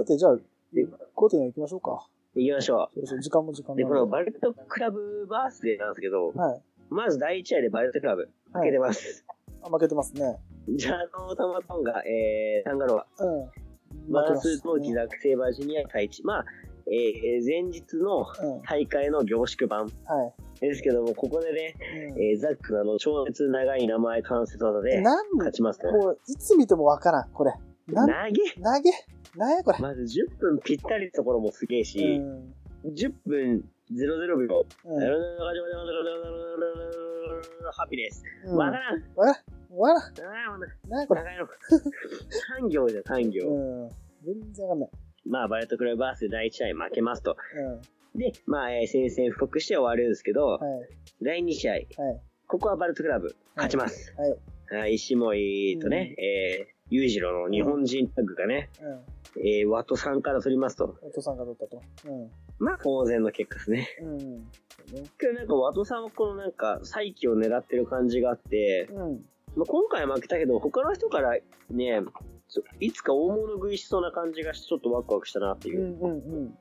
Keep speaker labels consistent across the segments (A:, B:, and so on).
A: さて、じゃあ、5点行きましょうか。
B: 行きましょ
A: そうそう、時間も時間
B: う。で、このバルトクラブバースデーなんですけど、
A: はい。
B: まず第1試合でバルトクラブ、負けてます。
A: あ、負けてますね。
B: ジャーノータマトンガ、えー、タンガロア、
A: うん。
B: バース冬季ザックセイバージュニア対1。まあ、えー、前日の。大会の凝縮版ですけども、ここでね、
A: うん
B: えー、ザックのあの超絶長い名前関節技で勝ちますね。
A: もう、いつ見てもわからん、これ。なん、
B: 投げ？
A: 投げ？なんやこれ。
B: まず10分ぴったりのところもすげえ
A: う
B: し、
A: ん。
B: 10分00秒。
A: うん。
B: ハピネス。
A: うん
B: わからん。
A: わからん。わからん。
B: あ
A: なんやこれ。
B: 長いの。3行じゃ3行。
A: うん。全然わかんない。
B: まあ、バレットクラブバースで第1試合負けますと。
A: うん。
B: で、まあ、えー宣戦布告して終わるんですけど、
A: はい。
B: 第2試合、
A: はい。
B: ここはバレットクラブ勝ちます。
A: はい。
B: はい、石森とね、えー、裕次郎の日本人タッグがね、
A: うん。
B: えー、ワトさんから取りますと。
A: お父さんが取ったと。うん。
B: まあ、当然の結果ですね。
A: うん。ね
B: けどなんか、ワトさんはこのなんか、再起を狙ってる感じがあって、
A: うん。
B: まあ、今回は負けたけど、他の人からね、いつか大物食いしそうな感じがして、ちょっとワクワクしたなっていうう。
A: んうんうん。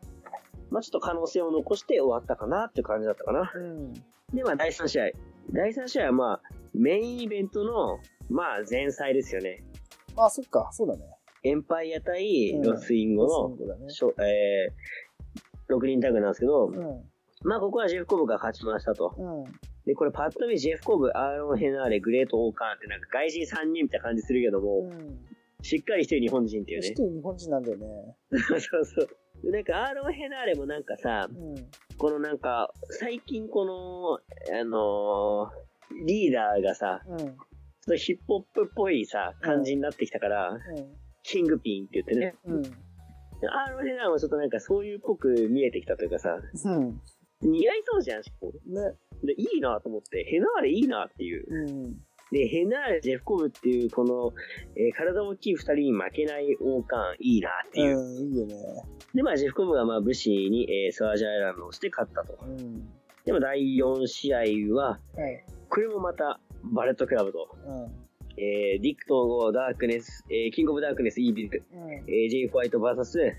B: まあ、ちょっと可能性を残して終わったかなっていう感じだったかな。
A: うん。
B: で、まあ、第3試合。第3試合はまあ、メインイベントの、まあ、前菜ですよね。
A: あ、そっか、そうだね。
B: エンパイア対
A: うん
B: ロスインゴの、えー、6人タッグなんですけど、
A: うん。
B: まあ、ここはジェフコブが勝ちましたと。
A: うん。
B: で、これパッと見ジェフコブ、アーロン・ヘナーレ、グレート・オーカーンってなんか外人3人みたいな感じするけども、
A: うん。
B: しっかりしてる日本人っていう
A: 一
B: ね。
A: 人日本人なんだよね。
B: そうそう。でなんかアーロン・ヘナーレもなんかさ、
A: うん。
B: このなんか、最近この、あのーリーダーがさ、
A: うん。
B: ちょっとヒップホップっぽいさ、感じになってきたから、キングピンって言ってね。
A: うん。
B: アーロン・ヘナもちょっとなんかそういうっぽく見えてきたというかさ、
A: うん。
B: 似合いそうじゃん、しかも
A: ね。
B: で、いいなと思って、ヘナーレいいなっていう。
A: うん。
B: で、ヘナーレ、ジェフコブっていう、この、えー体大きい二人に負けない王冠、いいなっていう。
A: うん、いいよね。
B: で、まあ、ジェフコブが、まあ、武士に、えースワージアイランドをして勝ったと。
A: うん。
B: でも、第4試合は、
A: はい。
B: これもまた、バレットクラブと、
A: うん。
B: えーディック統合、ダークネス、えーキングオブダークネス、イービル、
A: うん。
B: えージェイ・ホワイト VS、え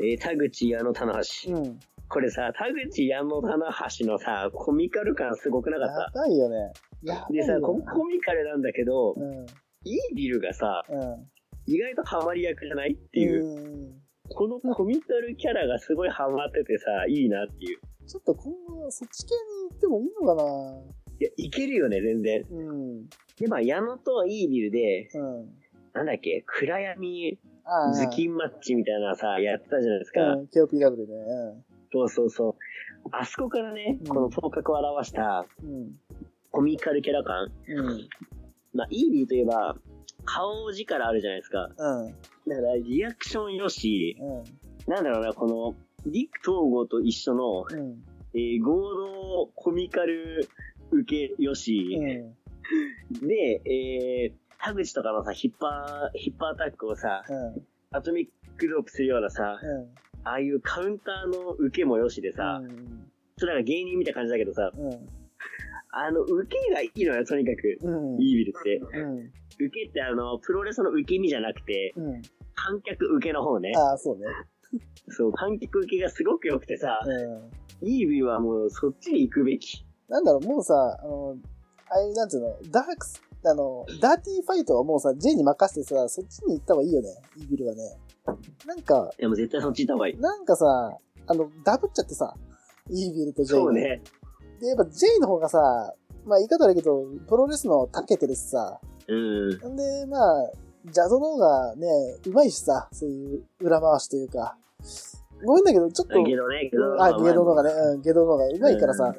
B: ー田口矢野棚橋。
A: うん。
B: これさ、田口矢野棚橋のさ、コミカル感すごくなか
A: や
B: っ
A: ばいよね。やば
B: た。でさ、コミカルなんだけど、
A: うん。
B: イービルがさ、
A: うん。
B: 意外とハマり役じゃないっていう。
A: うん。
B: このコミカルキャラがすごいハマっててさ、いいなっていう。
A: ちょっと今後、そっち系に行ってもいいのかな？い
B: や、いけるよね、全然。
A: うん。
B: で、まあ、矢野とイービルで、
A: うん。
B: なんだっけ、暗闇。頭巾マッチみたいなさ、やってたじゃないですか。
A: うん。KOPW でね。
B: そうそうそう。あそこからね、
A: うん
B: この頭角を表した
A: うん。
B: コミカルキャラ感。
A: うん。
B: まあ、イービルといえば、顔力あるじゃないですか。
A: うん。
B: だから、リアクションよし、
A: うん。
B: なんだろうな、この、ディック統合と一緒の、
A: うん。
B: えー合同コミカル受けよし、
A: うん。
B: で、えー、田口とかのさ、ヒッパー、ヒッパーアタックをさ、
A: うん。
B: アトミックドロップするようなさ、
A: うん。
B: ああいうカウンターの受けもよしでさ、
A: うん。
B: それなんか芸人みたいな感じだけどさ、
A: うん。
B: あの、受けがいいのよ、とにかく。
A: うん。
B: イービルって。
A: うん。
B: 受けってあの、プロレスの受け身じゃなくて、
A: うん。
B: 観客受けの方ね。
A: ああ、そうね。
B: そう、観客受けがすごく良くてさ、
A: うん。
B: イービルはもうそっちに行くべき。
A: なんだろう、もうさ、あの、ああいう、なんていうの、ダークス、あの、ダーティーファイトはもうさ、J に任せてさ、そっちに行った方がいいよね、イービルはね。なんか、
B: でも絶対そっち行った方がいい。
A: なんかさ、あの、ダブっちゃってさ、イービルと J が
B: そうね。
A: で、やっぱ J の方がさ、まあ言い方悪いけど、プロレスの長けてるしさ、
B: うん。
A: んで、まあ、ジャゾの方がね、うまいしさ、そういう裏回しというか。ごめんだけど、ちょっと、
B: ゲドね、ゲド。
A: あ、ゲドの方がね、うん、ゲドの方がうまいからさ、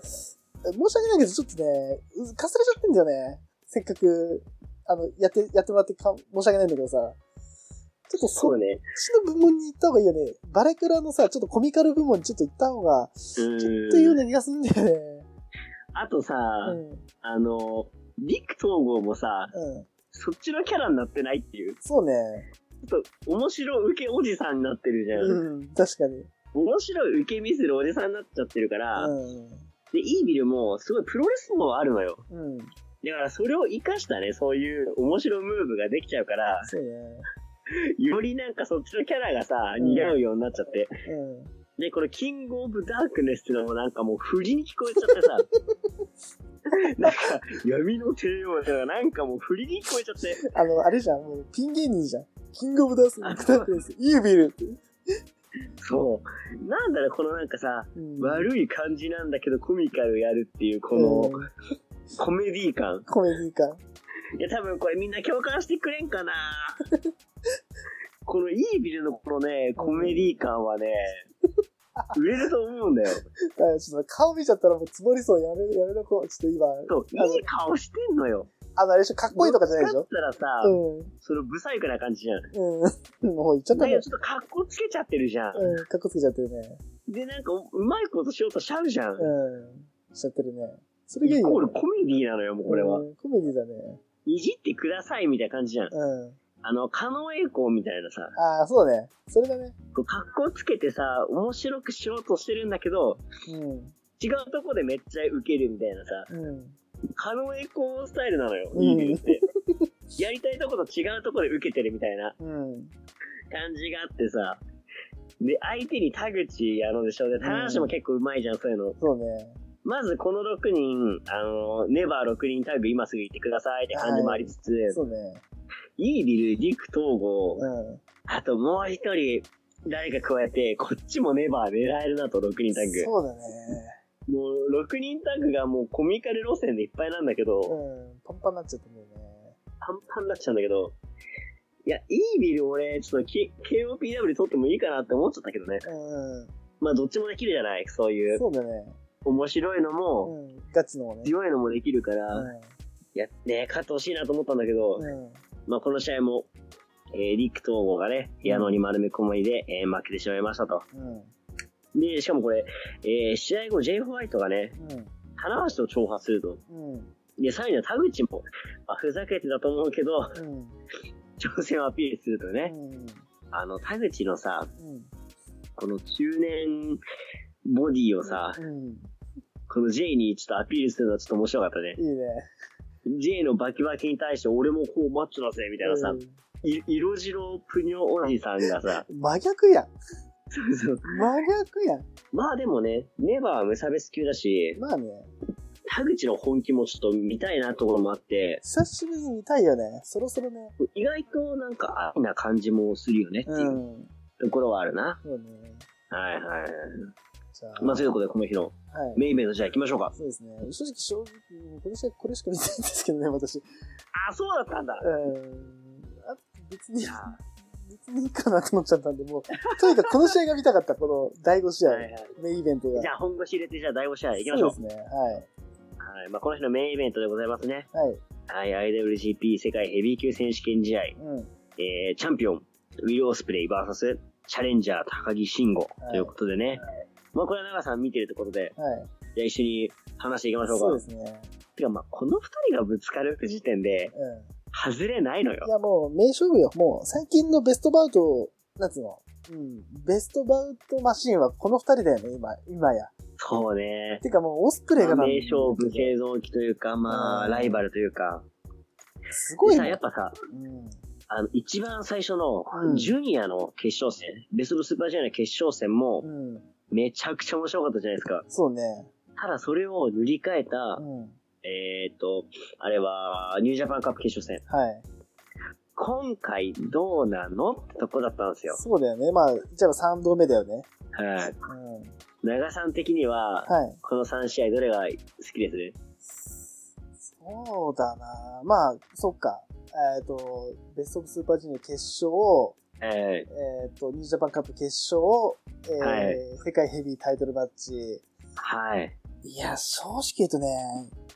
A: 申し訳ないけど、ちょっとね、うかすれちゃってんだよね。せっかく、あの、やって、やってもらってか申し訳ないんだけどさ、ちょっとそっ。ちの部門に行った方がいいよね。バレクラのさ、ちょっとコミカル部門にちょっと行った方が、
B: うん。
A: っていうような気がするんだよね。
B: あとさ、
A: うん、
B: あの、ディック統合もさ、
A: うん。
B: そっちのキャラになってないっていう。
A: そうね。
B: ちょっと面白受けおじさんになってるじゃん。
A: うん、確かに。
B: 面白い受け見せるおじさんになっちゃってるから、
A: うん。
B: で、イービルもすごいプロレスもあるのよ。
A: うん。
B: だからそれを活かしたね、そういう面白ムーブができちゃうから、
A: そうね。
B: よりなんかそっちのキャラがさ、似合うようになっちゃって。
A: うん。
B: で、このキングオブダークネスっていうのもなんかもう振りに聞こえちゃってさ。なんか、闇の帝王とかなんかもう振りに聞こえちゃって。
A: あの、あれじゃん、もう、ピン芸人じゃん。キングオブダークです。イービルって。
B: そう。なんだろう、このなんかさ、
A: うん
B: 悪い感じなんだけどコミカルやるっていうこの
A: うん
B: コメディ感。
A: コメディ感。
B: いや、多分これみんな共感してくれんかな このイービルのこのね、コメディ感はね、売れると思うんだよ。
A: だちょっと顔見ちゃったらもう積もりそう。やめ、やめとこう。ちょっと今、
B: そう、いい顔してんのよ。
A: あの、あれでしょ、かっこいいとかじゃないでしょ？
B: だったらさ、
A: うん。
B: そのブサイクな感じじゃん。
A: うん。もう言っちゃったね。
B: ちょっと格好つけちゃってるじゃん。
A: うん、かっこつけちゃってるね。
B: で、なんかうまいことしようとしちゃうじゃん。
A: うん。しちゃってるね。それがいい
B: イコール
A: よ、ね。
B: コメディなのよ、もうこれは。
A: うんコメディだね。
B: いじってくださいみたいな感じじゃん。
A: うん。
B: あの、狩野英孝みたいなさ、
A: ああ、そうだね。それだね。
B: こう格好つけてさ、面白くしようとしてるんだけど、
A: うん。
B: 違うとこでめっちゃウケるみたいなさ、
A: うん。
B: 狩野英孝スタイルなのよ、
A: うん
B: イービルって。やりたいとこと違うとこで受けてるみたいな
A: うん。
B: 感じがあってさ、で、相手に田口やのでしょ。で、田橋も結構うまいじゃん、そういうの。
A: そうね。
B: まずこの6人、あの、ネバー6人タグ今すぐ行ってくださいって感じもありつつ、
A: そうね。
B: イービル、ディク、東郷、
A: うん。
B: あともう一人、誰か加えて、こっちもネバー狙えるなと、6人タグ。
A: そうだね。
B: もう、6人タグがもうコミカル路線でいっぱいなんだけど、
A: うん。パンパンになっちゃったんだよね。
B: パンパンになっちゃうんだけど、いや、イービル俺、ちょっと K- KOPW で撮ってもいいかなって思っちゃったけどね。
A: うん。
B: まあ、どっちもできるじゃないそういう、
A: そうだね。
B: 面白いのも、
A: うん。ガチのもね。
B: 強いのもできるから、
A: う
B: いや、ね、勝ってほしいなと思ったんだけど、
A: ん。うん。
B: まあ、この試合も、えー、リック統合がね、矢野に丸め込みで、えー負けてしまいましたと。
A: うん。
B: で、しかもこれ、えー試合後、J. ホワイトがね、
A: うん。
B: 棚橋と挑発すると。
A: うん。
B: で、さらには田口も、まあ、ふざけてたと思うけど、
A: うん。
B: 挑戦をアピールするとね、
A: うん。
B: あの、田口のさ、
A: うん。
B: この中年ボディをさ、
A: うん。
B: この J にちょっとアピールするのはちょっと面白かったね。
A: いいね。
B: J のバキバキに対して俺もこうマッチョだぜ、みたいなさ、色白プニョおじさんがさ、
A: 真逆やん。
B: そうそう
A: 真逆やん。
B: まあでもね、ネバーは無差別級だし、
A: まあね、
B: 田口の本気もちょっと見たいなところもあって、
A: 久しぶりに見たいよね。そろそろね。
B: 意外となんか愛な感じもするよねっていううんところはあるな。
A: そうね。
B: はいはい。
A: じゃあ、
B: まあということでこの日の
A: はい。
B: メインイベントじゃあ行きましょうか。
A: そうですね。正直、正直、これしか、これしか見てないんですけどね、私。
B: あ、そうだったんだ。
A: うん。あ別に
B: い、や
A: 別にいいかなと思っちゃったんで、もう、とにかくこの試合が見たかった、この第5試合、
B: はいはい
A: メインイベントが。
B: じゃあ本腰入れてじゃあ第5試合行きましょう。
A: そうですね。はい。
B: はい。まあこの日のメインイベントでございますね。
A: はい。
B: はい。IWGP 世界ヘビー級選手権試合。
A: うん。
B: えー、チャンピオン、ウィル・オスプレイ VS チャレンジャー高木慎吾ということでね。まあこれは長さん見てるってことで、
A: はい。
B: じゃあ一緒に話していきましょうか。
A: そうですね。
B: てかまあこの二人がぶつかる時点で、
A: う
B: 外れないのよ
A: ん。い。や、もう、名勝負よ。もう、最近のベストバウト、なんつうの？うん。ベストバウトマシンはこの二人だよね、今、今や。
B: そうね。
A: てかもう、オスプレイが
B: 名勝負製造機というか、まあ、
A: うん
B: ライバルというか。
A: すごいね
B: やっ。ぱさ、
A: うん。
B: あの、一番最初の
A: うん、
B: ジュニアの決勝戦、ベストスーパージュニアの決勝戦も
A: う、ん。
B: めちゃくちゃ面白かったじゃないですか。
A: そうね。
B: ただそれを塗り替えた
A: う、ん。
B: えーっと、あれは、ニュージャパンカップ決勝戦。
A: はい。
B: 今回どうなのってとこだったんですよ。
A: そうだよね。まあ、じゃあ3度目だよね。
B: はい。
A: うん。
B: 長さん的には、
A: はい。
B: この3試合どれが好きです
A: そうだなまあ、そっか。えっ、と、ベストオブスーパージュニア決勝、
B: え
A: えっ、と、ニュージャパンカップ決勝、えー
B: はい
A: 世界ヘビータイトルマッチ。
B: はい。
A: いや、正直言うとね、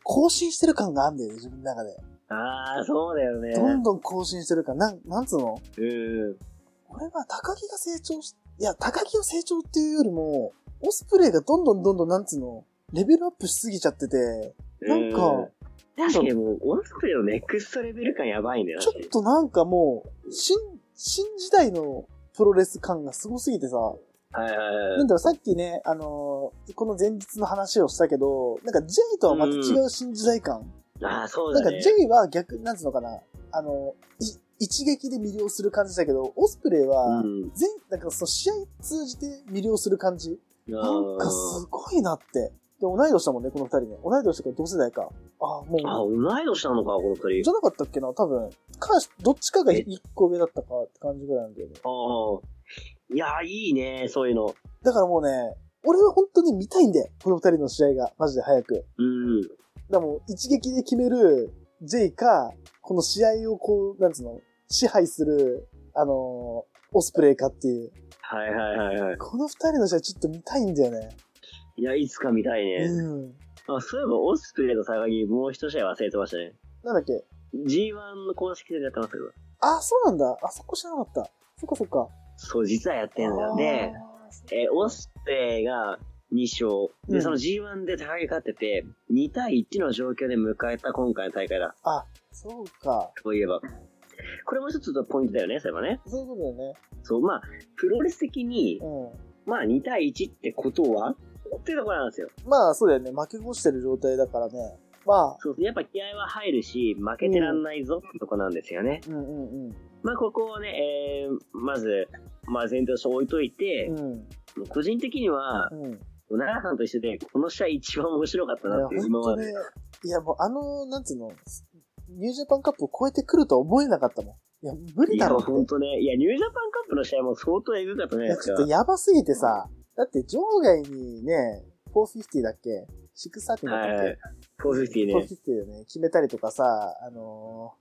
A: 更新してる感があんだよね、自分の中で。
B: ああ、そうだよね。
A: どんどん更新してる感。なん、なんつうの
B: うん。
A: 俺は高木が成長し、いや、高木を成長っていうよりも、オスプレイがどんどんどんどん、なんつうの、レベルアップしすぎちゃってて、なんか、
B: 確かにもう、オスプレイのネクストレベル感やばいんだよ
A: ちょっとなんかもう、新、新時代のプロレス感がすごすぎてさ、
B: はいはいはい
A: なんだろう、さっきね、あのーこの前日の話をしたけど、なんか J とはまた違う新時代感。
B: ああ、そう
A: なんか
B: だね。
A: J は逆、なんつうのかな、あの、い一撃で魅了する感じだけど、オスプレイは、
B: うん。
A: 全、なんかその試合通じて魅了する感じ。なんかすごいなって。で、同い年だもんね、この二人ね。同い年とか同世代か。あ、も
B: あ、
A: う、
B: 同い年なのか、この二人
A: じ。ゃなかったっけな多分。か、どっちかが一個上だったかって感じぐらいなんだよね。
B: ああ。いや、いいね、そういうの。
A: だからもうね、俺は本当に見たいんだよ。この二人の試合が。マジで早く。
B: うん。
A: だからもう一撃で決める J か、この試合をこう、なんつうの、支配する、あのーオスプレイかっていう。
B: はいはいはいはい。
A: この二人の試合ちょっと見たいんだよね。
B: いや、いつか見たいね。
A: うん。
B: あそういえば、オスプレイと高木、もう一試合忘れてましたね。
A: なんだっけ
B: ？G1 の公式戦でやってますよ。
A: あ、そうなんだ。あそこ知らなかった。そっかそっか。
B: そう、実はやってんだよ。で、えーオスプレイが2勝。で、
A: うん
B: その G1 で高木勝ってて、2対1の状況で迎えた今回の大会だ。
A: あ、そうか。
B: そういえば。これも一つのポイントだよね、そういえばね。
A: そういうことだよね。
B: そう、まあ、プロレス的に、
A: う
B: まあ2対1ってことはっていうところなんですよ。
A: ん。まあ、そうだよね。負け越してる状態だからね。まあ、
B: そう、やっぱ気合は入るし、負けてらんないぞってとこなんですよね。
A: うんうん
B: まあ、ここをね、えー、まず、まあ、前提として置いといて
A: う、ん。うん。
B: 個人的には、
A: うん。
B: 奈良さんと一緒で、この試合一番面白かったなっていう、今まで。
A: いや、もうあの、なんつうの、ニュージャパンカップを超えてくるとは思えなかったもん。いや、無理だろうって。
B: ほんとね。いや、ニュージャパンカップの試合も相当エグかったね。
A: ちょっとやばすぎてさ、だって場外にね、450だっけ ?630 だったっ
B: はい
A: け。
B: 450ね。
A: 450でね、決めたりとかさ、あの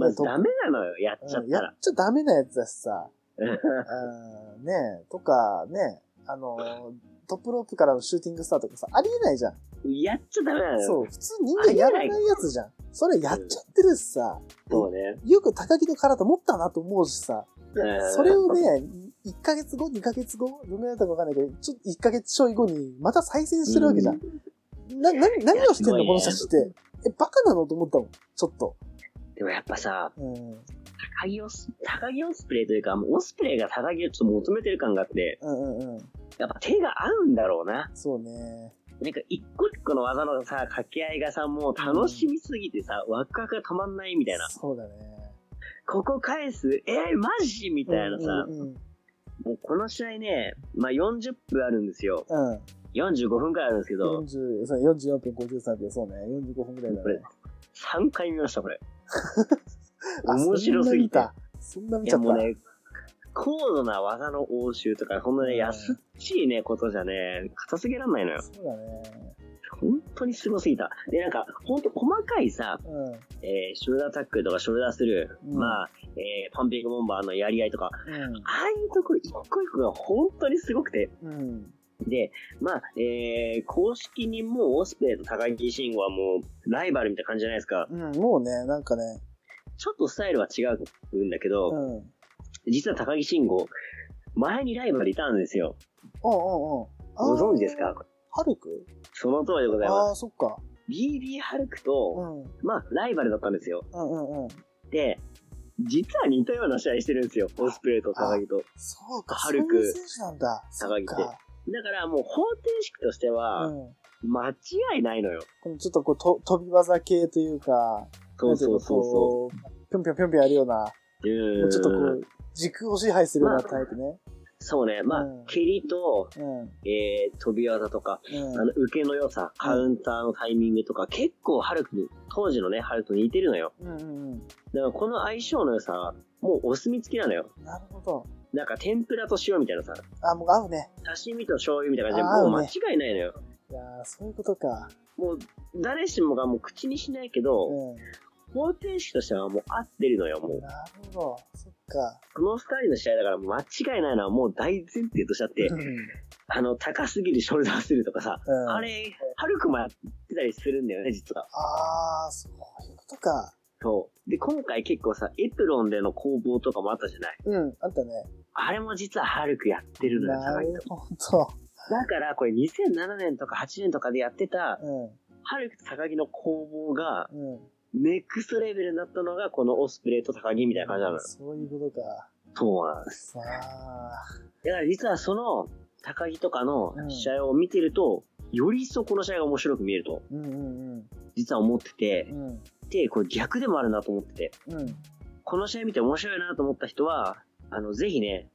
B: まずダメなのよ、やっ
A: ー
B: ちゃったら。
A: うんやっちゃダメなやつだしさ、うん、ねとか、ね、あのートップロープからのシューティングスターとかさ、ありえないじゃん。
B: やっちゃダメなのよ。
A: そう、普通人間やらないやつじゃん。それやっちゃってるしさ、
B: そうね。
A: よく高木の体持ったなと思うしさ、それをね、1ヶ月後、2ヶ月後、どんぐらいだったかわかんないけど、ちょっと1ヶ月ちょい後に、また再戦してるわけじゃん。な、な、何をしてんの、この写真って。え、バカなのと思ったもん。ちょっと。
B: でもやっぱさ、
A: うん。
B: 高木オス、高木オスプレイというか、もうオスプレイが高木をちょっと求めてる感があって、
A: うんうんうん。
B: やっぱ手が合うんだろうな。
A: そうね。
B: なんか一個一個の技のさ、掛け合いがさ、もう楽しみすぎてさ、ワクワクが止まんないみたいな。
A: そうだね。
B: ここ返す？えー、マジ？みたいなさ、
A: うんうん
B: もうこの試合ね、まあ40分あるんですよ。
A: うん。
B: 45分くらいあるんですけど、
A: 40そう44分53秒、そうね。45分ぐらいだ
B: これ
A: ね。
B: 3回見ました、これ。
A: あ
B: 面白すぎ
A: た。そんな見ちゃった。
B: やもうね、高度な技の応酬とか、こんなね、
A: うん
B: 安っちいね、ことじゃね、片付けらんないのよ。
A: そうだね。
B: 本当にすごすぎた。で、なんか、本当細かいさ、
A: うん。
B: えー、ショルダータックルとかショルダースルー、
A: うん
B: まあ、えー、パンピングボンバーのやり合いとか、
A: うん。
B: ああいうところ一個一個が本当にすごくて、
A: うん。
B: で、まあ、えー、公式にもうオスプレイと高木慎吾はもうライバルみたいな感じじゃないですか。
A: うん。もうね、なんかね。
B: ちょっとスタイルは違うんだけど、
A: うん。
B: 実は高木慎吾、前にライバルいたんですよ。
A: うんうんうん。
B: ご存知ですか？
A: ハルク？
B: その通りでござい
A: ああー、
B: ます。
A: そっか。
B: BB ハルク
A: う
B: と、
A: ん。うん
B: まあ、ライバルだったんですよ。
A: うんうん。
B: で、実は似たような試合してるんですよ。オスプレイと高木と。
A: そうか、
B: ハルク
A: そういう選手なんだ。
B: 高木ってだからもう方程式としては、
A: うん。
B: 間違いないのよ。
A: このちょっとこう、と飛び技系というか、
B: そうそうそうそ
A: こう。ぴょんぴょんぴょんぴょんやるような、
B: う。う
A: もうちょっとこ
B: ん。
A: う、時空を支配するようなタイプね。
B: そうね。まあ、
A: うん
B: 蹴りと、
A: うん。
B: えー、飛び技とか、
A: うん。
B: あの、受けの良さ、カウンターのタイミングとか、結構ハルクに、当時のね、ハルクと似てるのよ。
A: うんうんうん。
B: だからこの相性の良さは、もうお墨付きなのよ。
A: なるほど。
B: なんか天ぷらと塩みたいなさ、
A: あ、もう合うね。
B: 刺身と醤油みたいな感じで、もう間違いないのよ。
A: いやーそういうことか。
B: もう、誰しもがもう口にしないけど、
A: う
B: 方程式としてはもう合ってるのよ、も
A: ん。
B: う。
A: なるほど。そっか。
B: この二人の試合だから間違いないのはもう大前提としてあって、
A: うん。
B: あの、高すぎるショルダースルーとかさ、
A: うん
B: あれ、ハルクもやってたりするんだよね、実は。
A: あー、そういうことか。
B: そう。で、今回結構さ、エプロンでの攻防とかもあったじゃない。
A: うん、あったね。
B: あれも実はハルクやってるのよ、
A: なる。ほど。
B: だから、これ2007年とか8年とかでやってた、
A: うん、
B: ハルクと高木の攻防が、
A: うん。
B: ネクストレベルになったのが、このオスプレイと高木みたいな感じなのよ。
A: そういうことか。
B: そうなんです。
A: さあ。
B: だから実はその、高木とかの
A: うん
B: 試合を見てると、より一層この試合が面白く見えると、
A: うんうん
B: 実は思ってて
A: う、ん。うん。
B: で、これ逆でもあるなと思ってて、
A: うん。
B: この試合見て面白いなと思った人は、あの、ぜひね、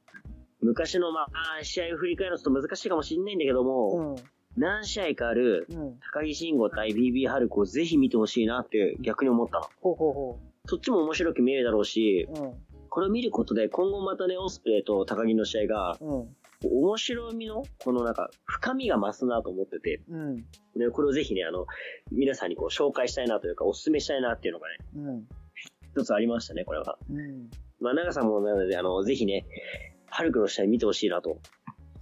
B: 昔の、まあ、試合を振り返ると難しいかもしれないんだけども、
A: うん。
B: 何試合かある
A: うん。
B: 高木慎吾対 BB ハルクをぜひ見てほしいなって逆に思ったの。
A: ほうほうほ
B: そっちも面白く見えるだろうし、
A: う。うん。
B: これを見ることで今後またね、オスプレイと高木の試合が、
A: うん。
B: 面白みの、このなんか、深みが増すなと思ってて、
A: うん。
B: でこれをぜひね、あの、皆さんにこう紹介したいなというか、お勧めしたいなっていうのがね、
A: うん。
B: 一つありましたね、これは。
A: うん。
B: まあ、長さんもなので、あの、ぜひね、ハルクの試合見てほしいなと。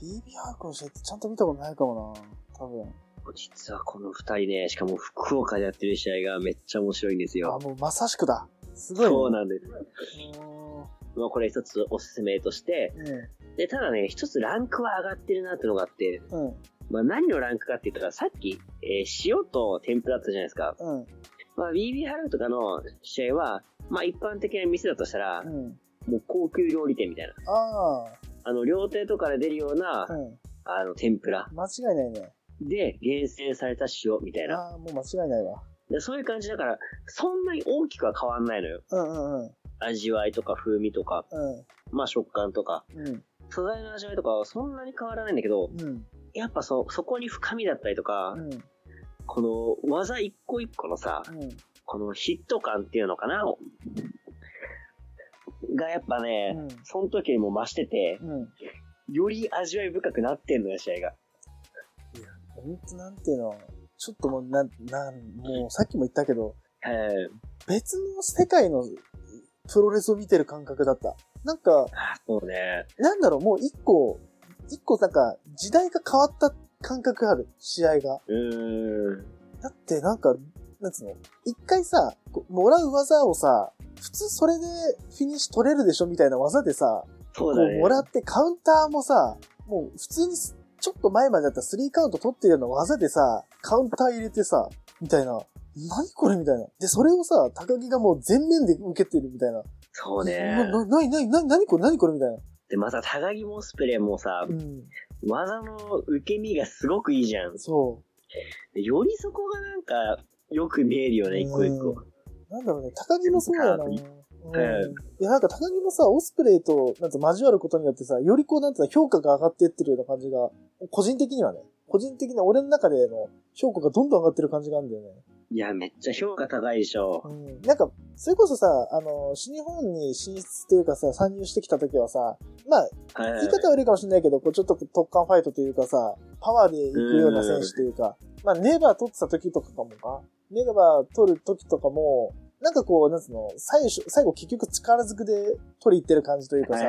A: BB ハークの試合ってちゃんと見たことないかもな。多分。
B: 実はこの二人ね、しかも福岡でやってる試合がめっちゃ面白いんです
A: あ、
B: よ。
A: もうまさしくだ。すごい、ね。
B: そうなんです。
A: う
B: まあ、これ一つおすすめとして、
A: ーん。う
B: で、ただね、一つランクは上がってるなっていうのがあって、
A: ん。うん。
B: まあ、何のランクかって言ったら、さっき、えー塩と天ぷらだったじゃないですか。
A: うん。
B: まあ、BB ハルとかの試合は、まあ、一般的な店だとしたら
A: う、ん。
B: もう高級料理店みたいな。
A: あ
B: あの、料亭とかで出るような
A: あ。、うん。
B: あの、天ぷら
A: 間違いないね。
B: で厳選された塩みたいな。
A: ああ、もう間違いないわ。
B: でそういう感じだから、そんなに大きくは変わんないのよ。
A: うんうんうん。
B: 味わいとか風味とか、
A: うん。
B: まあ食感とか、
A: うん。
B: 素材の味わいとかはそんなに変わらないんだけど、
A: うん。
B: やっぱそ、そこに深みだったりとか
A: う、ん。
B: この技一個一個のさ、
A: うん。
B: このヒット感っていうのかながやっぱね、
A: うん
B: その時にも増してて、
A: うん。
B: より味わい深くなってんのよ、試合が。
A: ほんとなんていうの、ちょっともう、なん、なん、もうさっきも言ったけど、
B: え
A: 別の世界のプロレスを見てる感覚だった。なんか、
B: そうね。
A: なんだろう、もう一個、一個なんか、時代が変わった感覚ある、試合が。
B: うーん。
A: だってなんか、なんつうの一回さ、もらう技をさ、普通それでフィニッシュ取れるでしょみたいな技でさ、こ
B: そうだね。
A: うもらってカウンターもさ、もう普通にすちょっと前までだったらスリーカウント取ってるような技でさ、カウンター入れてさ、みたいな。何これみたいな。で、それをさ、高木がもう全面で受けてるみたいな。
B: そうね。
A: な、な、なになになになにこれ何これみたいな。
B: で、また高木モスプレーもさ
A: う、ん。
B: 技の受け身がすごくいいじゃん。
A: そ
B: でよりそこがなんか、よく見えるよね、一個一個。
A: う。なんだろうね、高木もそうだよな。うん。い
B: うん
A: や、なんか高木もさ、オスプレイと、なんつうの交わることによってさ、よりこう、なんつうの、評価が上がっていってるような感じが、個人的にはね、個人的な俺の中での評価がどんどん上がってる感じがあるんだよね。
B: いや、めっちゃ評価高いでしょ。
A: うん。なんか、それこそさ、あの、新日本に進出というかさ、参入してきた時はさ、まあ、
B: はい
A: 言い方悪いかもしれないけど、こうちょっと特艦ファイトというかさ、パワーで行くような選手というか、まあ、ネバー取ってた時とかかもか。ネバー取る時とかも、なんかこう、なんつうの、最初、最後結局力ずくで取り入ってる感じというかさ、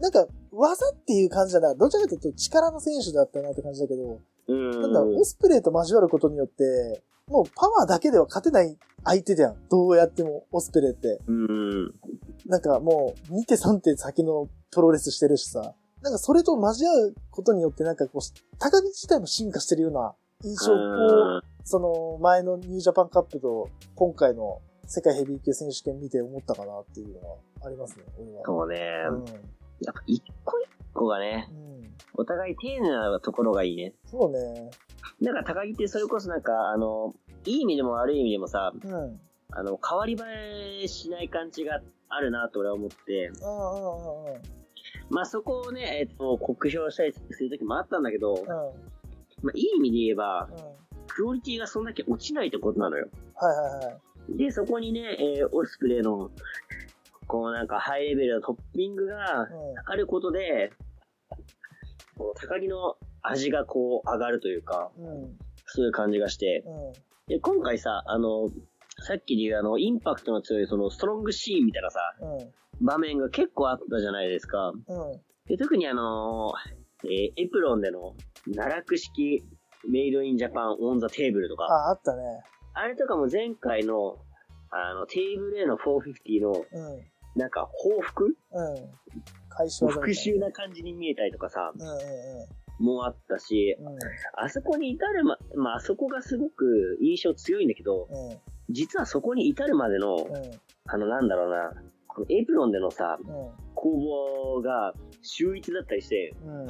A: なんか、技っていう感じじゃない。どちらかというと力の選手だったなって感じだけど、
B: うん。
A: なんだ、オスプレイと交わることによって、もうパワーだけでは勝てない相手じゃん。どうやっても、オスプレイって。
B: うん。
A: なんかもう、2手3手先のプロレスしてるしさ。なんかそれと交わることによってなんかこう、高木自体も進化してるような印象を、
B: うん
A: その前のニュージャパンカップと今回の世界ヘビー級選手権見て思ったかなっていうのはありますね、俺は。
B: そうね。
A: うん。
B: やっぱ一個一個がね、
A: うん。
B: お互い丁寧なところがいいね。
A: そうね。
B: なんか高木ってそれこそなんか、あの、いい意味でも悪い意味でもさ、
A: うん。
B: あの、変わり映えしない感じがあるなと俺は思って、
A: うんうんうんうん。
B: まあそこをね、えっと、酷評したりする時もあったんだけど、
A: うん。
B: まあいい意味で言えば
A: う、ん。
B: クオリティがそんだけ落ちないってことなのよ。
A: はいはいはい。
B: で、そこにね、えーオスプレイの、こうなんかハイレベルなトッピングが
A: うん。
B: あることで、こう高木の味がこう上がるというか、
A: うん。
B: そういう感じがして、
A: うん。
B: で、今回さ、あの、さっきで言うあの、インパクトの強いそのストロングシーンみたいなさ、
A: うん。
B: 場面が結構あったじゃないですか。
A: うん。
B: で特にあのーえーエプロンでの奈落式メイドインジャパン on the table とか、
A: あ、あったね。
B: あれとかも前回のあのテーブルへの450の
A: うん。
B: なんか報復？
A: うん。回収技みたい
B: 復讐な感じに見えたりとかさ、
A: な。うん
B: もあったし、
A: うんうん。うん。
B: あそこに至るま、まああそこがすごく印象強いんだけど、
A: うん。
B: 実はそこに至るまでの、
A: うん。
B: あのなんだろうな、このエプロンでのさ、
A: うん。
B: 攻防が秀逸だったりして、
A: うん。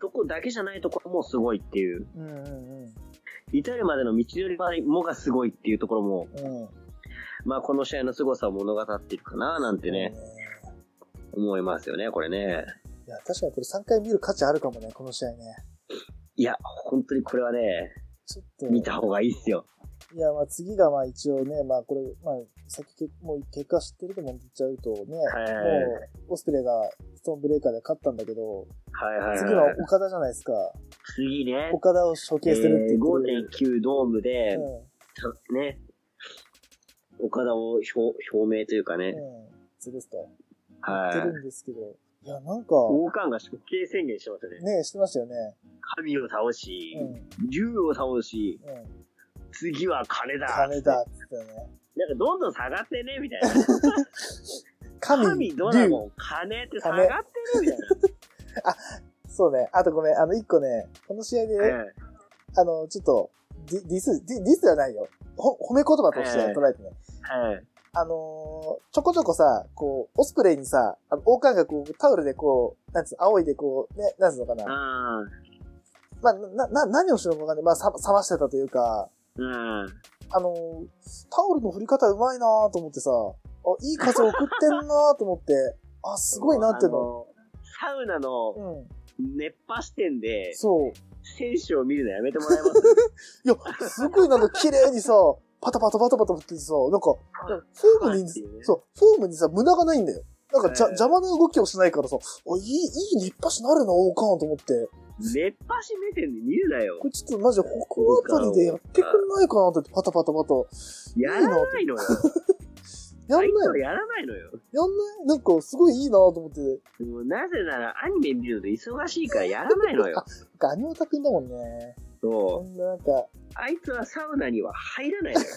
B: そこだけじゃないところもすごいっていう、
A: うん。うん。
B: 至るまでの道のりもがすごいっていうところも、
A: うん。
B: まあこの試合の凄さを物語っているかななんてね、思いますよね、これね。
A: いや、確かにこれ3回見る価値あるかもね、この試合ね。
B: いや、本当にこれはね、
A: ちょっと。
B: 見た方がいいっすよ。
A: いや、まあ次がまあ一応ね、まあこれ、まあ先けもう結果知ってるとも言っちゃうとね、
B: はい
A: もうオスプレイがストーンブレイカーで勝ったんだけど、
B: はいはい、はい。
A: 次は岡田じゃないですか。
B: 次ね、
A: 岡田を処刑するって
B: えー
A: 言ってる。
B: 5.9ドームで、
A: うん
B: ね、岡田を表表明というかね、
A: うん。潰すと。
B: はい
A: 言ってるんですけど。いや、なんか、
B: 王冠が処刑宣言してましたね。
A: ねしてましたよね。
B: 神を倒し
A: う、ん。
B: 竜を倒し、
A: うん。
B: 次は金だ。
A: 金だっつってね。
B: なんかどんどん下がってね、みたいな。
A: 神、
B: 神、ドラゴン、金って下がってね、みたい
A: そうね。あとごめん、あの、一個ね、この試合で、
B: な。はい
A: あの、ちょっと、ディディス、ディディスではないよ。ほ褒め言葉として捉えてね。
B: はい。
A: あのーちょこちょこさ、こう、オスプレイにさ、あの、王冠がこう、タオルでこう、なんつうの、仰いでこう、ね、なんつうのかな。
B: あ
A: まあ、な、な、何をしろのかわかんない。まあ、さ、冷ましてたというか、
B: ーうん。
A: あのータオルの振り方うまいなと思ってさ、あ、いい風送ってんなと思って、あ、すごいなっての。
B: サウナの
A: うん。
B: 熱波視点で、
A: そう。
B: 選手を見るのやめてもらえます？
A: いや、すごいなんか綺麗にさ、パタパタパタパタ振っててさ、なんか、フォームに、
B: ね
A: そう、フォームにさ、無駄がないんだよ。なんかじゃ、
B: ええ
A: 邪魔な動きをしないからさ、あ、いい、いい熱波師なるな、王冠と思って。
B: 熱波師目線で見るなよ
A: こ。れちょっとマジで北あたりでやってくんないかなと思って、パタパタパタ。
B: やらないのよ。
A: やんない
B: やらないのよ。
A: やんない？なんかすごいいいなと思って。
B: でもなぜならアニメ見るの忙しいからやらないのよ。
A: なんかアニオタくんだもんね。
B: そ
A: そ
B: う。
A: んななんか、
B: あいつはサウナには入らないのよ。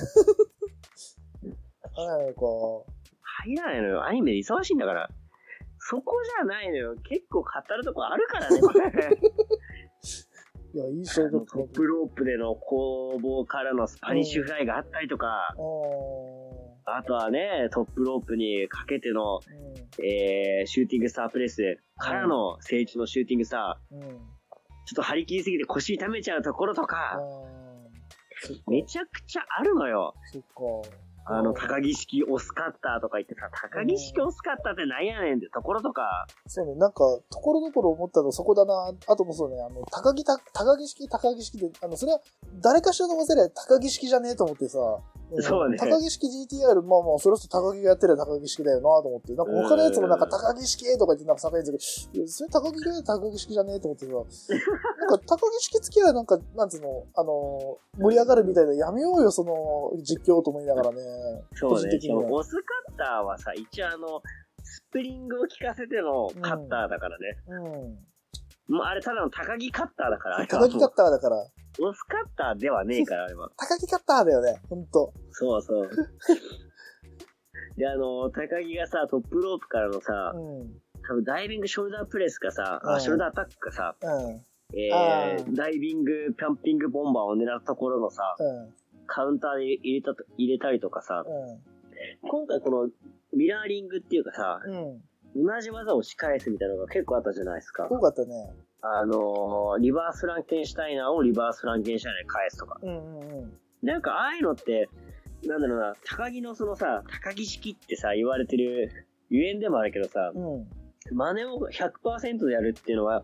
A: あなんか、
B: 入らないのよ。アニメで忙しいんだから。そこじゃないのよ。結構語るとこあるからね、これ。
A: いや、いい試合だった
B: トップロープでの攻防からのスパニッシュフライがあったりとか、
A: あ
B: あとはね、トップロープにかけての、
A: ーうん
B: えー、シューティングスタープレスからの聖地のシューティングスター、
A: うん。
B: ちょっと張り切りすぎて腰痛めちゃうところとか。めちゃくちゃあるのよ。
A: そっか。
B: あの、高木式オスカッターとか言ってさ、高木式オスカッターってなんやねんってところとか、
A: そうね、なんか、ところどころ思ったのそこだな。あともそうね、あの、高木た、高木式、高木式で、あの、それは、誰かしらの忘れ高木式じゃねえと思ってさ。ん
B: そうね
A: 高木式 GTR、まあまあ、それこそ高木がやってる高木式だよなと思って。なんか他のやつもなんか
B: うん
A: 高木式とか言ってなんか叫んでるけど、それ高木が高木式じゃねえと思ってさ。なんか高木式付き合いなんか、なんつうの、あの、盛り上がるみたいでやめようよ、その、実況と思いながらね。
B: そうね、
A: 個人的には
B: オスカッターはさ、一応あの、スプリングを効かせてのカッターだからね。
A: うん。
B: もうあれただの高木カッターだから、
A: 高木カッターだから。
B: オスカッターではねえから、あれは。
A: 高木カッターだよね、ほんと。
B: そうそう。で、あの、高木がさ、トップロープからのさ
A: う、ん。
B: 多分ダイビングショルダープレスかさ、
A: うん
B: あ、ショルダーアタックかさ、
A: うん。
B: え
A: あ
B: ー、ダイビング、ピャンピングボンバーを狙ったところのさ、
A: うん。
B: カウンターで入れたと、入れたりとかさ、
A: う
B: 今回このミラーリングっていうかさ、
A: ん。うん。
B: 同じ技を仕返すみたいなのが結構あったじゃないですか。
A: 多かったね。
B: あのーリバースランケンシュタイナーをリバースランケンシュタイナーに返すとか。
A: うんうんうん。
B: なんかああいうのって、なんだろうな、高木のそのさ、高木式ってさ、言われてるゆえんでもあるけどさ、
A: うん。
B: 真似を100%でやるっていうのは、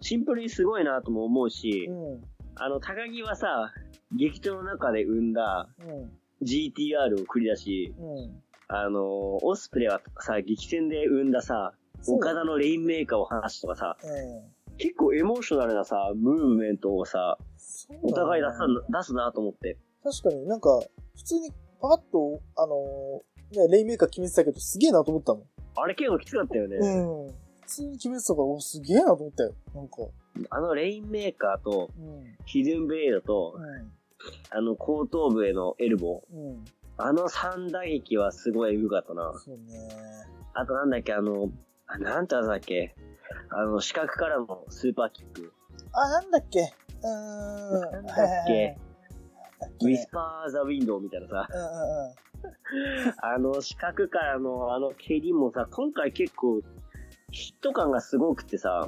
B: シンプルにすごいなとも思うし、
A: うん。
B: あの、高木はさ、劇場の中で生んだ
A: うん。
B: GTR を繰り出し、
A: うん。
B: あのーオスプレイはさ、激戦で生んださ、岡田のレインメーカーを話すとかさ、
A: うん。
B: 結構エモーショナルなさ、ムーブメントをさ、お互い出す出すなと思って。
A: 確かになんか、普通にパパッと、あのーね、レインメーカー決めてたけど、すげえなと思ったもん。
B: あれ結構きつかったよね。
A: うん。普通に決めてたから、お、すげえなと思ったよ。なんか。
B: あのレインメーカーと、
A: うん。
B: ヒドゥンブレードと、あの後頭部へのエルボー。あの三打撃はすごいエグかったな。
A: そうね。
B: あとなんだっけ、あの、あなんて技だっけ？あの、四角からのスーパーキック。
A: あ、なんだっけ？うーん。
B: なんだっけ？ウィスパーザウィンドウみたいなさ。
A: うんうんうん。
B: あの四角からのあの蹴りもさ、今回結構ヒット感がすごくてさ、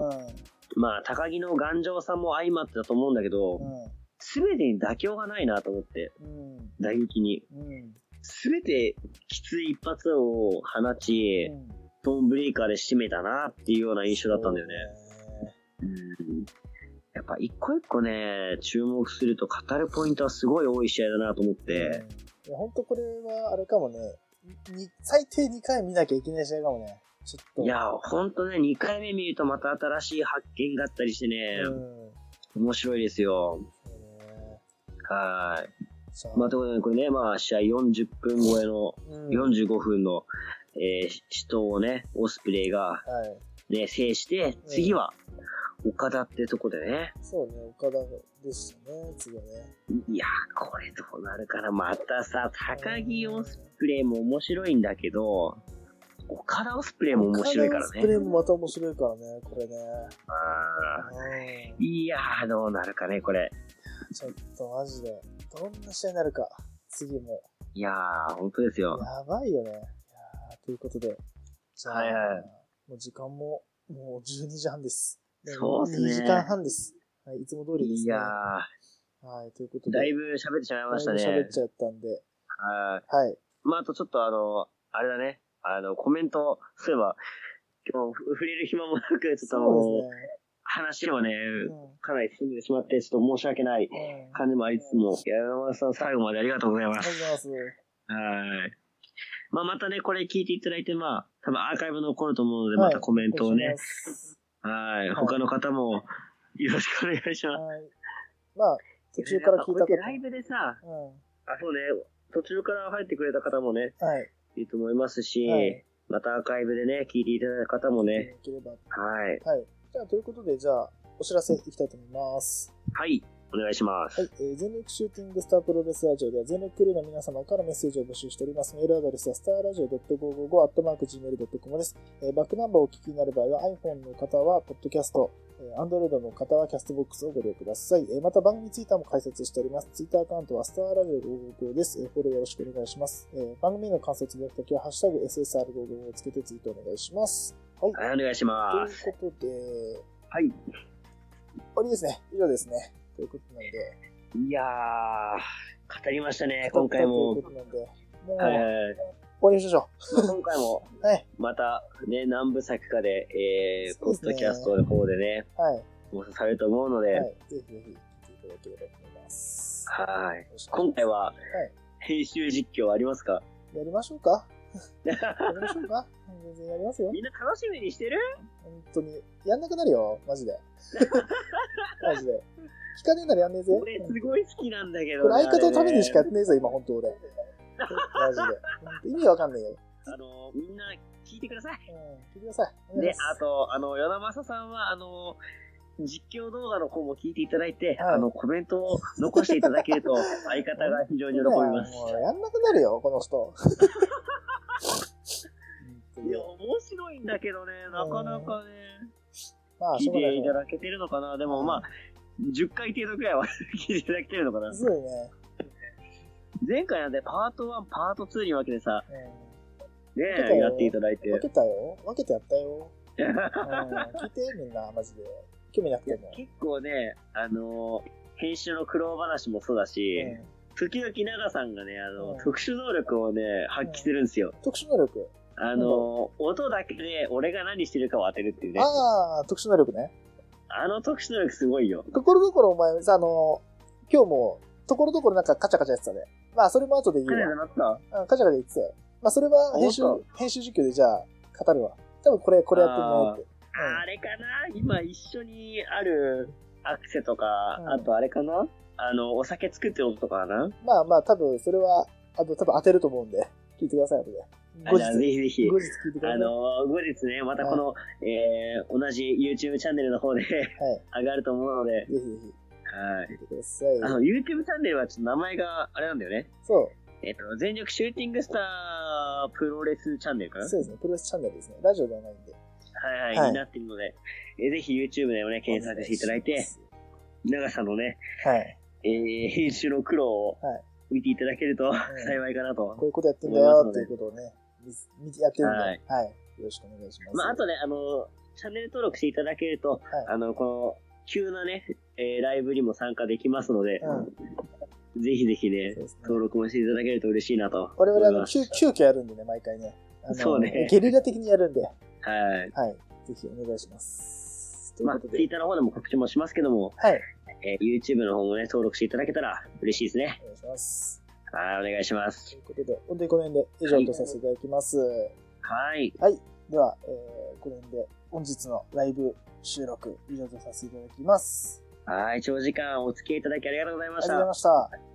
B: まあ高木の頑丈さも相まってたと思うんだけど、
A: うん。
B: すべてに妥協がないなと思って、
A: うん。
B: 打撃に。
A: うん。
B: すべてきつい一発を放ち、
A: うん
B: トーンブレイカーで締めたなっていうような印象だったんだよね。やっぱ一個一個ね、ね注目すると語るポイントはすごい多い試合だなと思って、
A: うんいや、本当これはあれかもね、に最低2回見なきゃいけない試合かもね。ちょっと。
B: いや、ほんとね、2回目見るとまた新しい発見があったりしてね、
A: うん。
B: 面白いですよ。はい。まあ、ということで、これね、まあ、試合40分超えの、
A: うん
B: 45分の、えー、死闘をね、オスプレイが、
A: はい。
B: ね、制して、次は、岡田ってとこでね、
A: そうね、岡田でしたね、次はね。
B: いやー、これどうなるかな。またさ、高木オスプレイも面白いんだけど、岡田オスプレイも面白いから
A: 岡田のスプレー
B: ね。
A: もまた面白いからね、これね。
B: あ
A: う
B: ーいやー、どうなるかね、これ。
A: ん。ちょっとマジで、どんな試合になるか、次も。
B: いやー、本当ですよ。
A: やばいよね。ということで、じゃあ、
B: はいはい
A: もう時間も、もう12時半です。
B: そうっすね
A: 2時間半です。はい、いつも通りですね。
B: いや
A: はい、ということ
B: ー、
A: で。
B: だいぶ喋ってしまいましたね。
A: 喋っちゃったんで。
B: はい。
A: はい。
B: まあ、あとちょっとあの、あれだね。あの、コメント、そういえば、今日触れる暇もなく、ちょっともう、
A: です
B: 話をね、
A: ね。
B: かなり進んでしまって、ちょっと申し訳ない
A: うん。うん。
B: 感じもありつつも、山本さん最後までありがとうございま
A: ありがとう
B: す。
A: ございます。
B: はい。まあ、またね、これ聞いていただいて、まあ、多分アーカイブ残ると思うので、
A: はい
B: またコメントをね
A: お願い、
B: はい、他の方も、よろしくお願いします。
A: はい。まあ、途中から聞いた方。
B: やっぱこうやってライブでさ、
A: う
B: あ、そうね、途中から入ってくれた方もね、
A: ん。はい。
B: いると思いますし、
A: はい
B: またアーカイブでね、聞いていただいた方もね。はい。
A: はい。じゃあ、ということで、じゃあ、お知らせいきたいと思います。
B: はい、お願いします。
A: はい、えー全力シューティングスタープロレスラジオでは全力クルーの皆様からメッセージを募集しております。メールアドレスはスターラジオ .555-gmail.com です、えーバックナンバーをお聞きになる場合は iPhone の方はポッドキャスト、えー Android の方はキャストボックスをご利用ください。えーまた番組ツイッターも開設しております。ツイッターアカウントはスターラジオ555です。えーフォローよろしくお願いします。えー番組への感想つぶやくときはハッシュタグ SSR555 をつけてツイートお願いします。はい。
B: はい、お願いします。
A: ということで、
B: はい。
A: 終わりですね。以上ですね。ということなんで。
B: いやー、語りましたね、今回も
A: という。ことなんで、もう、
B: はい
A: 終。わりにしましょ
B: 今回も、
A: う。はい。
B: また、ね、何部作かで、えー、ポッ
A: そうですね
B: ドキャストの方でね、
A: はい。
B: 放送されると思うので、
A: はい。ぜひぜひ聞いていただければと思います。
B: はい。今回は、
A: はい。
B: 編集実況ありますか？
A: やりましょうか？やりましょうか？全然やりますよ。
B: みんな楽しみにしてる？
A: 本当に。やんなくなるよ。マジで。マジで。聞かねえならやんねえぜ。
B: 俺すごい好きなんだけど
A: これ相方のためにしかやってねえぞ、今、本当俺。マジで。意味わかんねえよ。
B: あの、みんな聞いてください。
A: うん。聞いてください。
B: であと、あの、与田正さんは、あの、実況動画の方も聞いていただいて、
A: はい
B: あの、コメントを残していただけると、相方が非常に喜びます。
A: もうやんなくなるよ、この人。
B: いや、面白いんだけどね、なかなかね、
A: まあ、
B: 聞いていただけてるのかな。でもまあ、10回程度くらいは聞いていただけてるのかな。
A: すごいね。
B: 前回なんでパート1、パート2に分けてさ、
A: う
B: ねやっていただいて
A: ん。分。けたよ。分けてやったよ。うん。聞いて、みんな、マジで。興味なくても。
B: 結構ね、あの編集の苦労話もそうだし、
A: うん
B: 時々長さんがね、あの、
A: うん
B: 特殊能力をね、発揮するんですよ。
A: 特殊能力。
B: あの音だけで俺が何してるかを当てるっていうね。あ
A: ああ、特殊能力ね。
B: の特殊能力すごいよ。
A: ところどころお前さ、あの、今日も、ところどころなんかカチャカチャやってたね。まあ、それも後で言
B: 彼
A: う
B: がなった？
A: わ。うん、カチャカチャ言ってたよ。まあ、それは編集
B: 本、
A: 編集実況でじゃあ、語るわ。多分これ、これやってもねって。
B: あれかな？今一緒にあるアクセとか、
A: うん
B: あとあれかな？あの、お酒作ってる音とかかな？
A: まあまあ、多分、それは、あと多分当てると思うんで、聞いてください、後で。後
B: あじゃあぜ
A: 日、
B: ひぜひ
A: 後。日聞いてください。
B: あの後日ね、またこの、えー、同じ YouTube チャンネルの方で
A: はい。
B: 上がると思うので、
A: ぜひぜひ、
B: はい。あの、YouTube チャンネルはちょっと名前があれなんだよね。
A: そ
B: えっ、と、全力シューティングスタープロレスチャンネルか
A: う、
B: な？
A: そうですね。プロレスチャンネルですね。ラジオではないんで。
B: はいはい、
A: はい
B: になってるので、えーぜひ YouTube でもね、検索していただいて、長さんのね、
A: はい。
B: えー、編集の苦労を
A: はい
B: 見ていただけると
A: ん
B: 幸いかなと。
A: こういうことやってんだよっていうことをね、やってるんで、は
B: はいい。
A: よろしくお願いします。
B: まあ、あとね、あの、チャンネル登録していただけると、
A: はい
B: あの、この、急なね、えーライブにも参加できますので、
A: うん。
B: ぜひぜひね
A: ね、
B: 登録もしていただけると嬉しいなと。
A: 我々あの、
B: 思います
A: 急、急遽やるんでね、毎回ね。
B: そうね
A: ゲリラ的にやるんで、
B: はい。
A: はい。ぜひお願いします。
B: まあ、Twitter の方でも告知もしますけども、
A: はい。
B: えー YouTube の方もね、登録していただけたら嬉しいですね。
A: お願いします。
B: はい、お願いします
A: とい。うことで、本当にこの辺で以上とさせていただきます。
B: はい。
A: では、えー、この辺で本日のライブ収録以上とさせていただきます。
B: はい、長時間お付き合いいただきありがとうございました
A: ありがとうござい。ました。